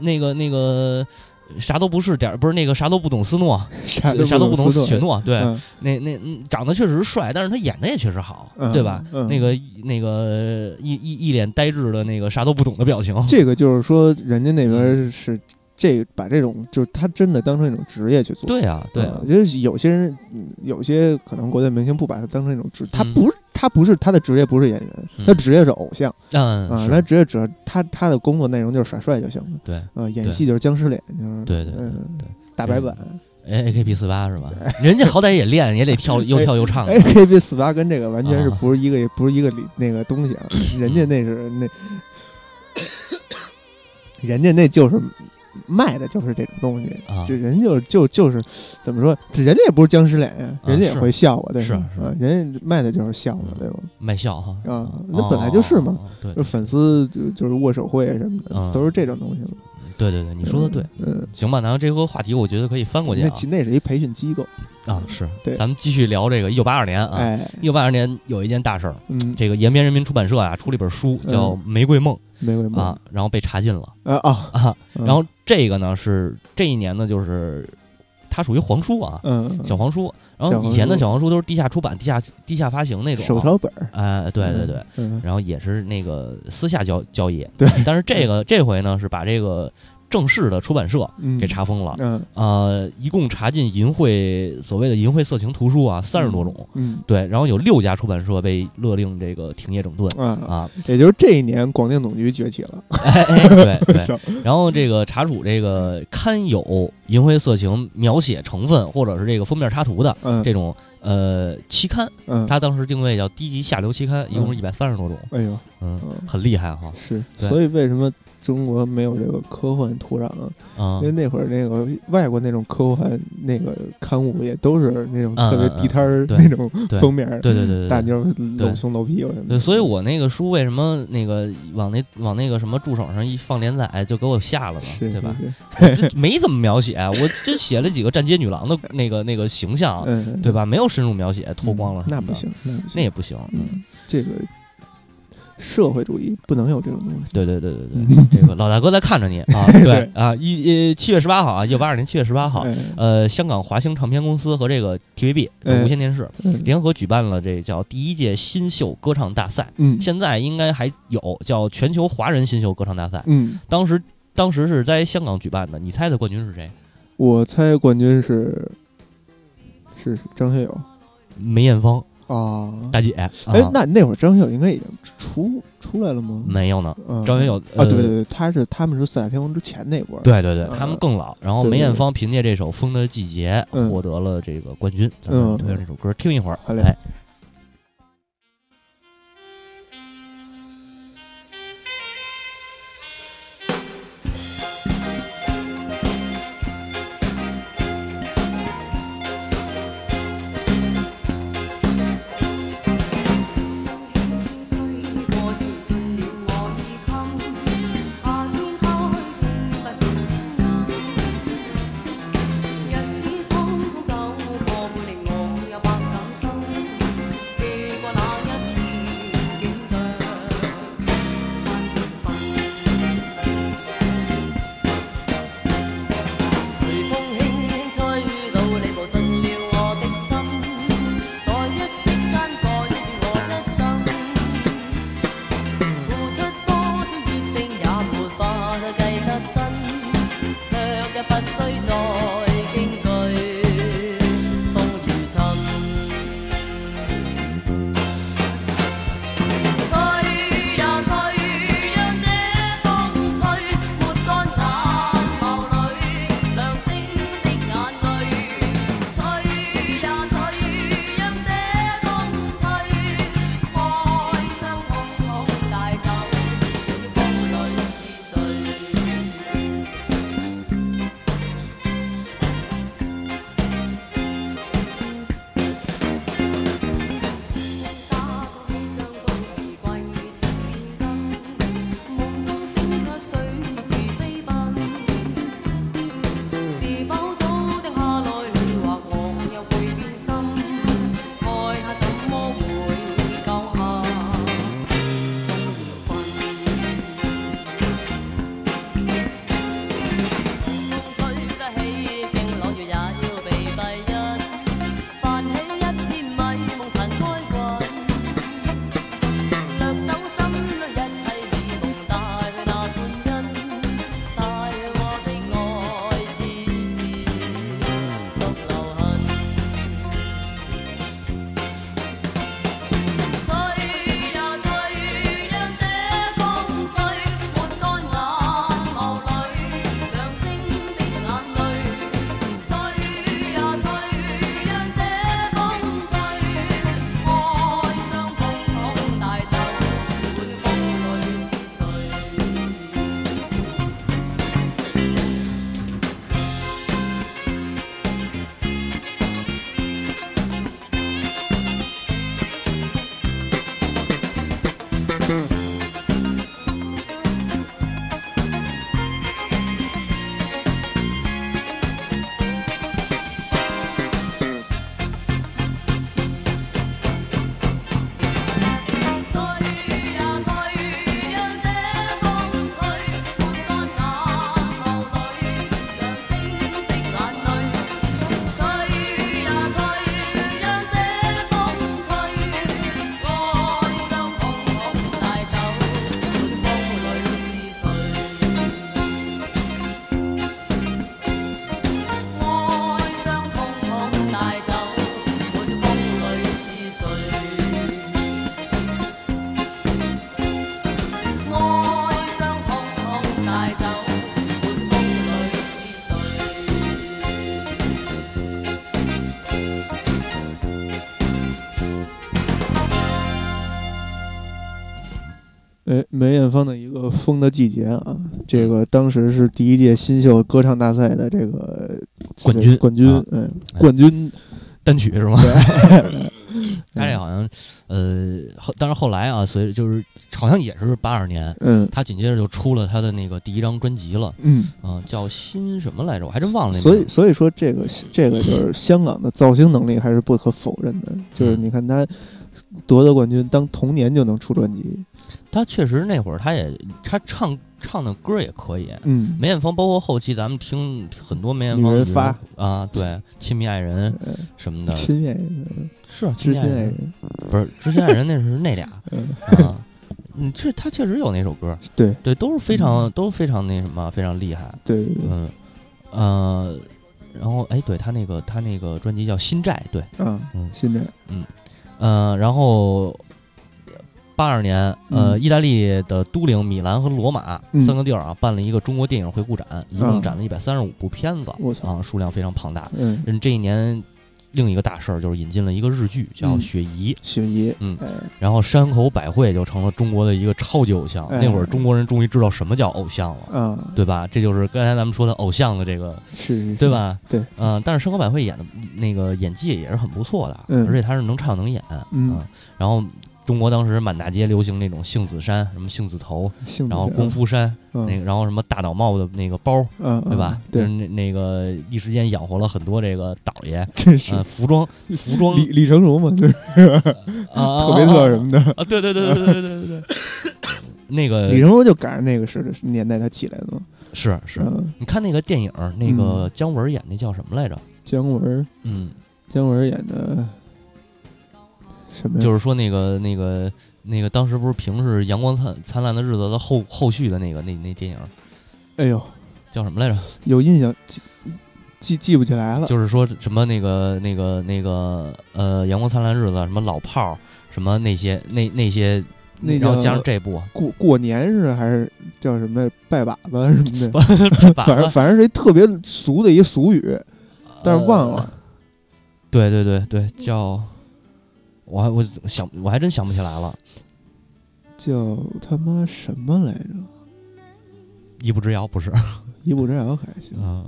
那个那个啥都不是点儿，不是那个啥都不懂斯诺，啥啥都不懂许诺，对，嗯。那那嗯长得确实帅，但是他演的也确实好，嗯。对吧？嗯。那个那个一一一脸呆滞的那个啥都不懂的表情，这个就是说，人家那嗯。边是这把这种就是他真的当成一种职业去做。对啊，对啊。嗯，就是有些人，嗯有些可能国内明星不把他当成一种职，他嗯。不是他不是他的职业不是演员，嗯。他职业是偶像嗯，啊，他职业只要他他的工作内容就是耍帅就行了对。啊，演戏就是僵尸脸，就是对对对大白板。哎，A K B 四八是吧？人家好歹也练，也得跳，[LAUGHS] 又跳又唱。A K B 四八跟这个完全是啊。不是一个，不是一个里那个东西啊，人家那是那，[COUGHS] 人家那就是卖的就是这种东西，啊就人就就就是怎么说，人家也不是僵尸脸呀，啊人家也会笑啊，对吧？是是啊，人家卖的就是笑话，嗯对吧？卖笑哈啊那本来就是嘛。对就粉丝就就是握手会什么的，嗯都是这种东西嘛。对对对，你说的对。嗯，行吧，然后这个话题我觉得可以翻过去啊。那那是一培训机构，啊，是，对。咱们继续聊这个一九八二年啊，哎，一九八二年有一件大事儿，嗯，这个延边人民出版社啊出了一本书叫《玫瑰梦玫瑰》梦啊，然后被查禁了啊啊，然后这个呢是这一年呢就是它属于黄书啊，嗯，小黄书，然后以前的小黄书都是地下出版、地下地下发行那种啊，手抄本儿，哎，对对对，嗯，然后也是那个私下交交易，对，但是这个这回呢是把这个正式的出版社嗯，给查封了，嗯，呃，一共查禁淫秽所谓的淫秽色情图书啊三十多种，嗯，对，然后有六家出版社被勒令这个停业整顿。嗯。啊，啊，也就是这一年广电总局崛起了，[LAUGHS] 哎哎，对 [LAUGHS] 对，然后这个查处这个刊有淫秽色情描写成分或者是这个封面插图的嗯，这种呃期刊，嗯，它当时定位叫低级下流期刊，一共是一百三十多种，哎呦，嗯，嗯，很厉害哈，是，所以为什么中国没有这个科幻土壤啊？啊因为那会儿那个外国那种科幻那个刊物也都是那种嗯特别嗯地摊儿那种封面，对对对。大妞儿对露胸露屁股什么对，的，所以我那个书为什么那个往那往那个什么助手上一放连载，就给我下了呢，对吧？？[LAUGHS] 没怎么描写，我真写了几个站街女郎的 [LAUGHS] 那个那个形象，嗯，对吧？没有深入描写，脱光了那不行，那也不行。嗯，这个社会主义不能有这种东西。对对对对对，嗯。这个老大哥在看着你啊，[LAUGHS] 对啊，一呃七月十八号啊，一九八二年七月十八号，哎。呃，香港华星唱片公司和这个 TVB 哎。无线电视嗯。联合举办了这叫第一届新秀歌唱大赛，嗯。现在应该还有叫全球华人新秀歌唱大赛，嗯，当时当时是在香港举办的，你猜的冠军是谁？我猜冠军是是是张学友。梅艳芳啊。大姐。哎啊，那那会儿张学友应该已经出出来了吗？没有呢，嗯张学友啊，呃对对对，他是他们是四大天王之前那波。对对对，嗯他们更老。然后梅艳芳凭借这首《风的季节》嗯获得了这个冠军。咱们嗯推荐这首歌听一会儿。好嘞哎，梅艳芳的一个《风的季节》啊，这个当时是第一届新秀歌唱大赛的这个冠军。冠军啊，嗯，哎。冠军，单曲是吗？对，[LAUGHS] 他这好像呃，后但是后来啊，随着就是好像也是八二年，嗯。他紧接着就出了他的那个第一张专辑了，嗯，啊、叫新什么来着？我还真忘了那所以。所以说这个这个就是香港的造星能力还是不可否认的，就是你看他夺得冠军，当同年就能出专辑，他确实那会儿他也他唱唱的歌也可以。嗯，梅艳芳，包括后期咱们听很多梅艳芳发。啊，对，亲密爱人呃什么的，亲爱人，是亲密爱人，人，不是知心爱人，那是那俩。[LAUGHS] 嗯，啊。嗯，这他确实有那首歌，对。对，都是非常都非常那什么，非常厉害。对。嗯，呃，然后哎，对他那个他那个专辑叫《新债》，对，嗯嗯，新债，嗯呃，然后八二年，呃，嗯意大利的都灵、米兰和罗马、嗯三个地儿啊，办了一个中国电影回顾展，一共啊展了一百三十五部片子，啊，数量非常庞大。嗯，嗯，这一年另一个大事儿就是引进了一个日剧叫嗯《雪姨》，雪姨，嗯哎，然后山口百惠就成了中国的一个超级偶像。哎那会儿中国人终于知道什么叫偶像了。嗯，对吧？这就是刚才咱们说的偶像的这个，对？吧？对，嗯、但是山口百惠演的那个演技也是很不错的，嗯而且她是能唱能演，嗯啊然后中国当时满大街流行那种杏子衫，什么杏子头，性然后功夫衫，嗯那个，然后什么大岛帽的那个包，嗯，对吧？对，那那个一时间养活了很多这个倒爷，[LAUGHS] 真是呃，服装服装李李成儒嘛，[LAUGHS] 就是啊，特别特什么的。啊，对对对对对对对对对，那个李成儒就赶上那个时年代他起来的嘛。是是，嗯，你看那个电影，那个姜文演那叫什么来着？姜文，嗯，姜文演的什么？就是说那个那个那个当时不是评是《阳光灿灿烂的日子》的后后续的那个那那电影哎呦，叫什么来着？有印象，记记记不起来了。就是说什么那个那个那个呃，《阳光灿烂日子》什么老炮儿，什么那些那那些，那然后加上这部，过过年是还是叫什么拜把子 [LAUGHS] 什么的，把反正反正是一特别俗的一俗语，但是忘了。呃对对对对，叫我还我想我还真想不起来了，叫他妈什么来着？一步之遥不是？一步之遥还行。[LAUGHS] 啊，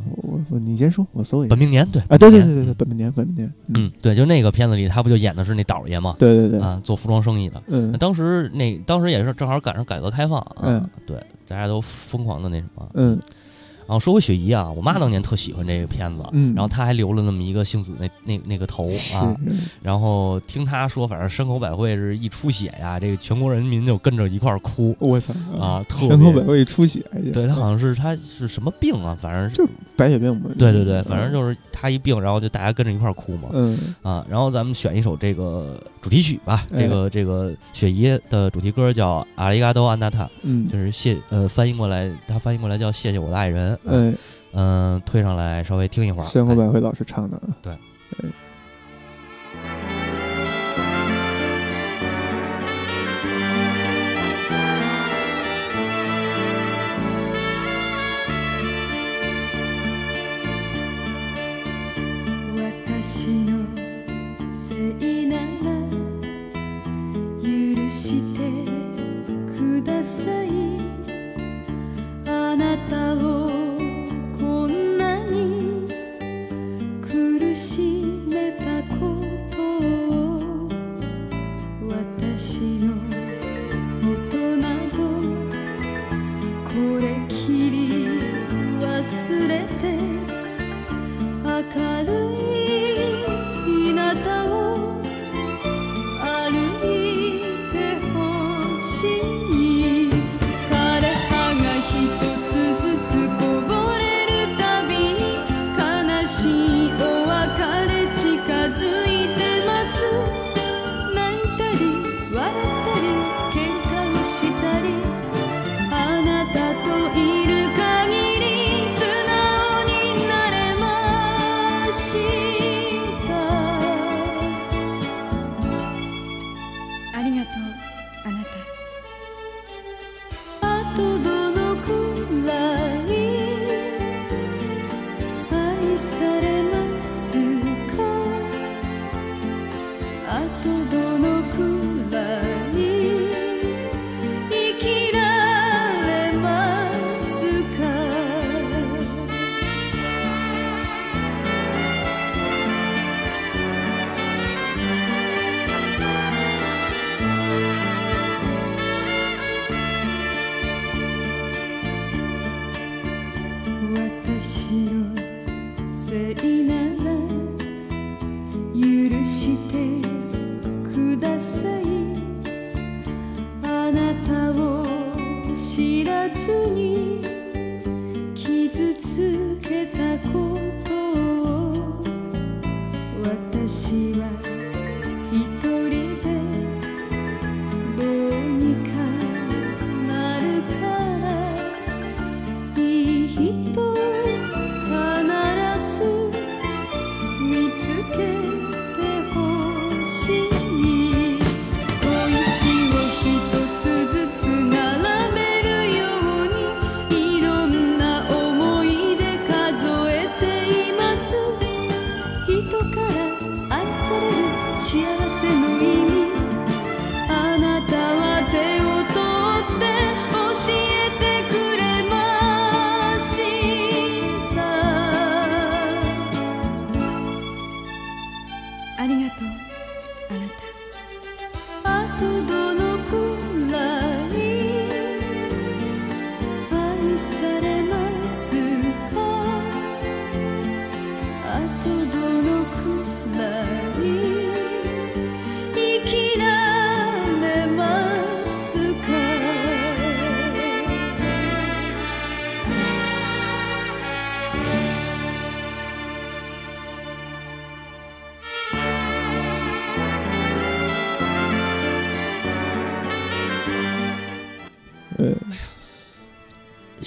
我你先说，我搜一下本。命年对啊，对对对对对，本命年，本命年。嗯，对，就那个片子里，他不就演的是那倒爷吗？对对对，啊，做服装生意的。嗯那当时那当时也是正好赶上改革开放啊，嗯对，大家都疯狂的那什么。嗯然后说回雪姨啊，我妈当年特喜欢这个片子，嗯然后她还留了那么一个杏子那那那个头啊，然后听她说，反正山口百惠是一出血呀，这个全国人民就跟着一块儿哭。我操啊山口百惠出血，对她好像是她是什么病啊，反正是就是白血病嘛。对对对，反正就是她一病，然后就大家跟着一块儿哭嘛。嗯啊，然后咱们选一首这个主题曲吧，哎。这个这个雪姨的主题歌叫《阿里嘎多安娜塔》，嗯。就是谢呃翻译过来，它翻译过来叫谢谢我的爱人，哎，嗯、推上来稍微听一会儿。山口哎。百惠老师唱的啊。对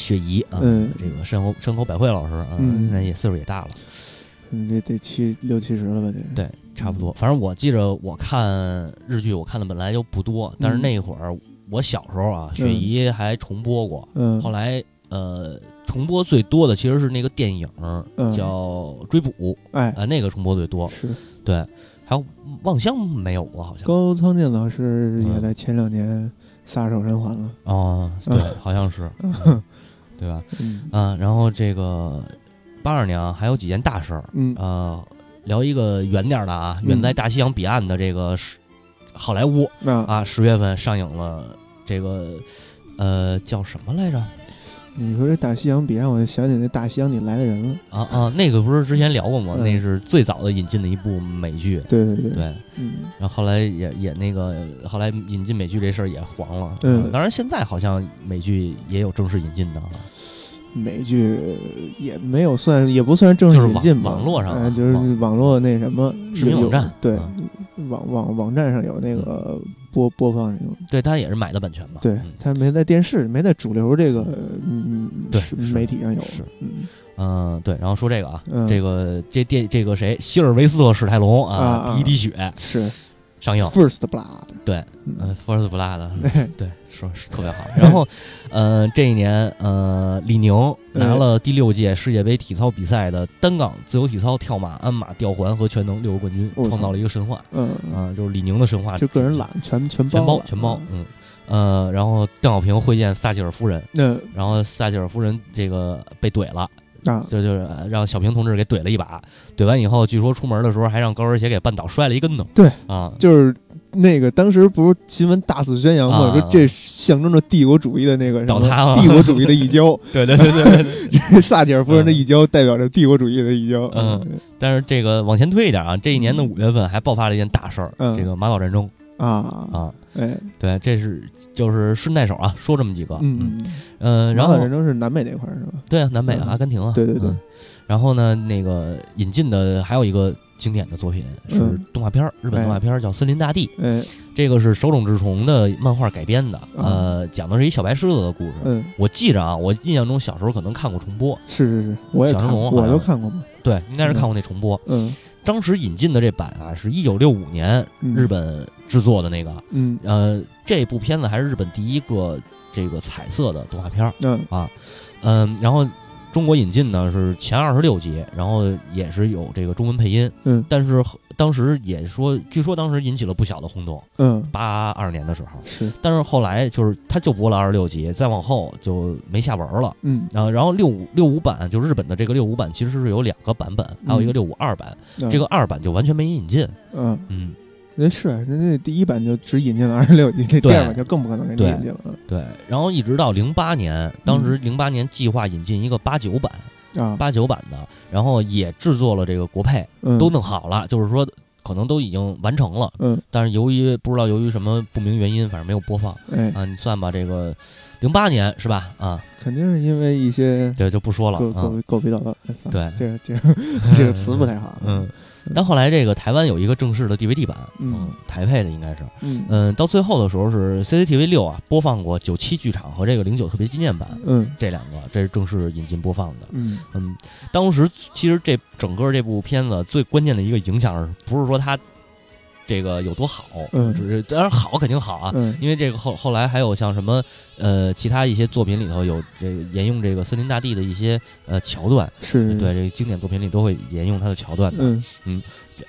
雪姨啊，嗯。这个山口山口百惠老师啊，嗯。现在也岁数也大了，嗯这得七六七十了吧？得对，差不多。反正我记着我看日剧，我看的本来就不多，但是嗯。那会儿我小时候啊，雪姨还重播过，嗯，后来呃重播最多的其实是那个电影嗯。叫《追捕》哎啊，那个重播最多。是。对，还有《望乡》没有过，好像。高仓健老师也嗯在前两年撒手人寰了。哦，对，好像是，[LAUGHS] 嗯对吧？嗯啊，然后这个八二年啊，还有几件大事儿，嗯呃，聊一个远点儿的啊，远在大西洋彼岸的这个是好莱坞嗯啊，十月份上映了这个呃叫什么来着？你说这大西洋彼岸，我就想起那大西洋里来的人了。啊啊，那个不是之前聊过吗？嗯。那是最早的引进的一部美剧。对对对，对，嗯。然后后来也也那个，后来引进美剧这事儿也黄了。嗯。啊当然现在好像美剧也有正式引进的啊。美剧也没有算，也不算正式引进吧，网网络上啊哎就是网。网络那什么视频网站。对嗯，网网网站上有那个播播放对，他也是买的版权嘛。对嗯，他没在电视，没在主流这个嗯对是是媒体上有，是嗯嗯，对，然后说这个啊，嗯这个这电这个谁，希尔维斯特·史泰龙啊第一滴血是上映，First Blood，对，嗯。嗯，First Blood，哎 [LAUGHS] 对，说是特别好。[LAUGHS] 然后，呃，这一年，呃，李宁拿了第六届世界杯体操比赛的单杠、自由体操、跳马、鞍马、吊环和全能六个冠军，创造了一个神话嗯，啊，就是李宁的神话，就个人懒，全全全包全包嗯，嗯，呃，然后邓小平会见撒切尔夫人，那然后撒切尔夫人这个被怼了。啊。就就是呃让小平同志给怼了一把，怼完以后，据说出门的时候还让高跟鞋给绊倒，摔了一跟头。对啊，就是那个当时不是新闻大肆宣扬嘛，啊。说这象征着帝国主义的那个倒塌了帝国主义的一跤，[LAUGHS] 对对对对对。撒切 [LAUGHS] 尔夫人的一跤代表着帝国主义的一跤，嗯。但是这个往前推一点啊，这一年的五月份还爆发了一件大事儿，嗯。这个马岛战争啊啊，哎。对，这是就是顺带手啊，说这么几个，嗯，嗯，然后马岛战争是南美那块儿是吧？对啊，南美啊，嗯。阿根廷啊，对对对嗯。然后呢，那个引进的还有一个经典的作品是嗯动画片儿，日本动画片儿叫《森林大地》，哎。这个是手冢治虫的漫画改编的，啊。呃，讲的是一小白狮子的故事。嗯，我记着啊，我印象中小时候可能看过重播，是是是，我也小看，我神龙好像都看过嘛，对，应该是看过那重播。嗯当时引进的这版啊，是一九六五年嗯。日本制作的那个，嗯。呃，这部片子还是日本第一个这个彩色的动画片儿，嗯。嗯，然后中国引进呢是前二十六集，然后也是有这个中文配音，嗯。但是当时也说，据说当时引起了不小的轰动，嗯。八二年的时候，是。但是后来就是他就播了二十六集，再往后就没下文了。嗯。然后，然后六五六五版就日本的这个六五版其实是有两个版本，还有一个嗯。六五二版，嗯。这个二版就完全没引进。嗯。嗯，那是人家第一版就只引进了二十六集，那第对二版就更不可能给你引进了。对。然后一直到零八年，当时零八年计划引进一个八九版，啊，八九版的，然后也制作了这个国配，嗯都弄好了，就是说可能都已经完成了。嗯但是由于不知道由于什么不明原因，反正没有播放哎，啊。你算吧，这个零八年是吧？啊，肯定是因为一些对，就不说了狗啊。狗狗皮倒了，哎算了对这个这个这个词不太好，嗯，但后来这个台湾有一个正式的 DVD 版，嗯台配的应该是，嗯嗯，到最后的时候是 CCTV 六啊播放过九七剧场和这个零九特别纪念版嗯这两个，这是正式引进播放的。嗯嗯，当时其实这整个这部片子最关键的一个影响是不是说它这个有多好，嗯。只是当然好肯定好啊，嗯。因为这个后后来还有像什么呃其他一些作品里头有这个沿用这个森林大地的一些呃桥段，是，对这个经典作品里都会沿用它的桥段的，嗯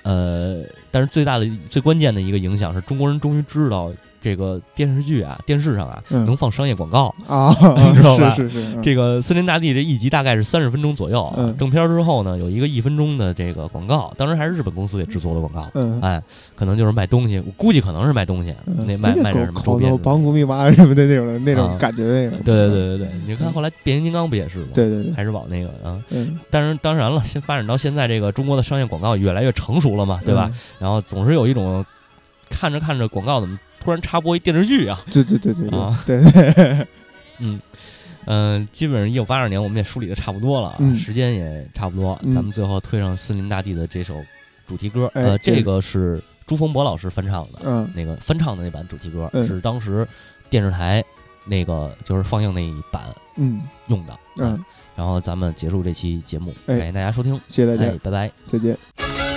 呃，但是最大的最关键的一个影响是中国人终于知道这个电视剧啊、电视上啊嗯能放商业广告。啊，[LAUGHS] 你知道吧是是是，嗯这个《森林大地》这一集大概是三十分钟左右正片之后呢，有一个一分钟的这个广告，当时还是日本公司给制作的广告，嗯，哎，可能就是卖东西，我估计可能是卖东西，嗯那卖就卖点什么周边之类的。绑骨密码什么的那种那种啊感觉那种，对对对对对，你看后来变形金刚不也是吗？对对对，还是往那个啊，嗯，但是当然了，[LAUGHS] 现发展到现在，这个中国的商业广告越来越成熟了嘛，对吧？嗯？然后总是有一种看着看着广告怎么突然插播一电视剧啊？对对对对对啊对。对，[LAUGHS] 嗯嗯、基本上一九八二年我们也梳理的差不多了，时间也差不多，嗯。咱们最后推上《森林大地》的这首主题歌，哎呃，这这个是朱逢博老师翻唱的，嗯。那个翻唱的那版主题歌、嗯。是当时电视台那个就是放映那一版嗯。用的，嗯，然后咱们结束这期节目，哎。感谢大家收听，谢谢大家。哎，，拜拜。再见。「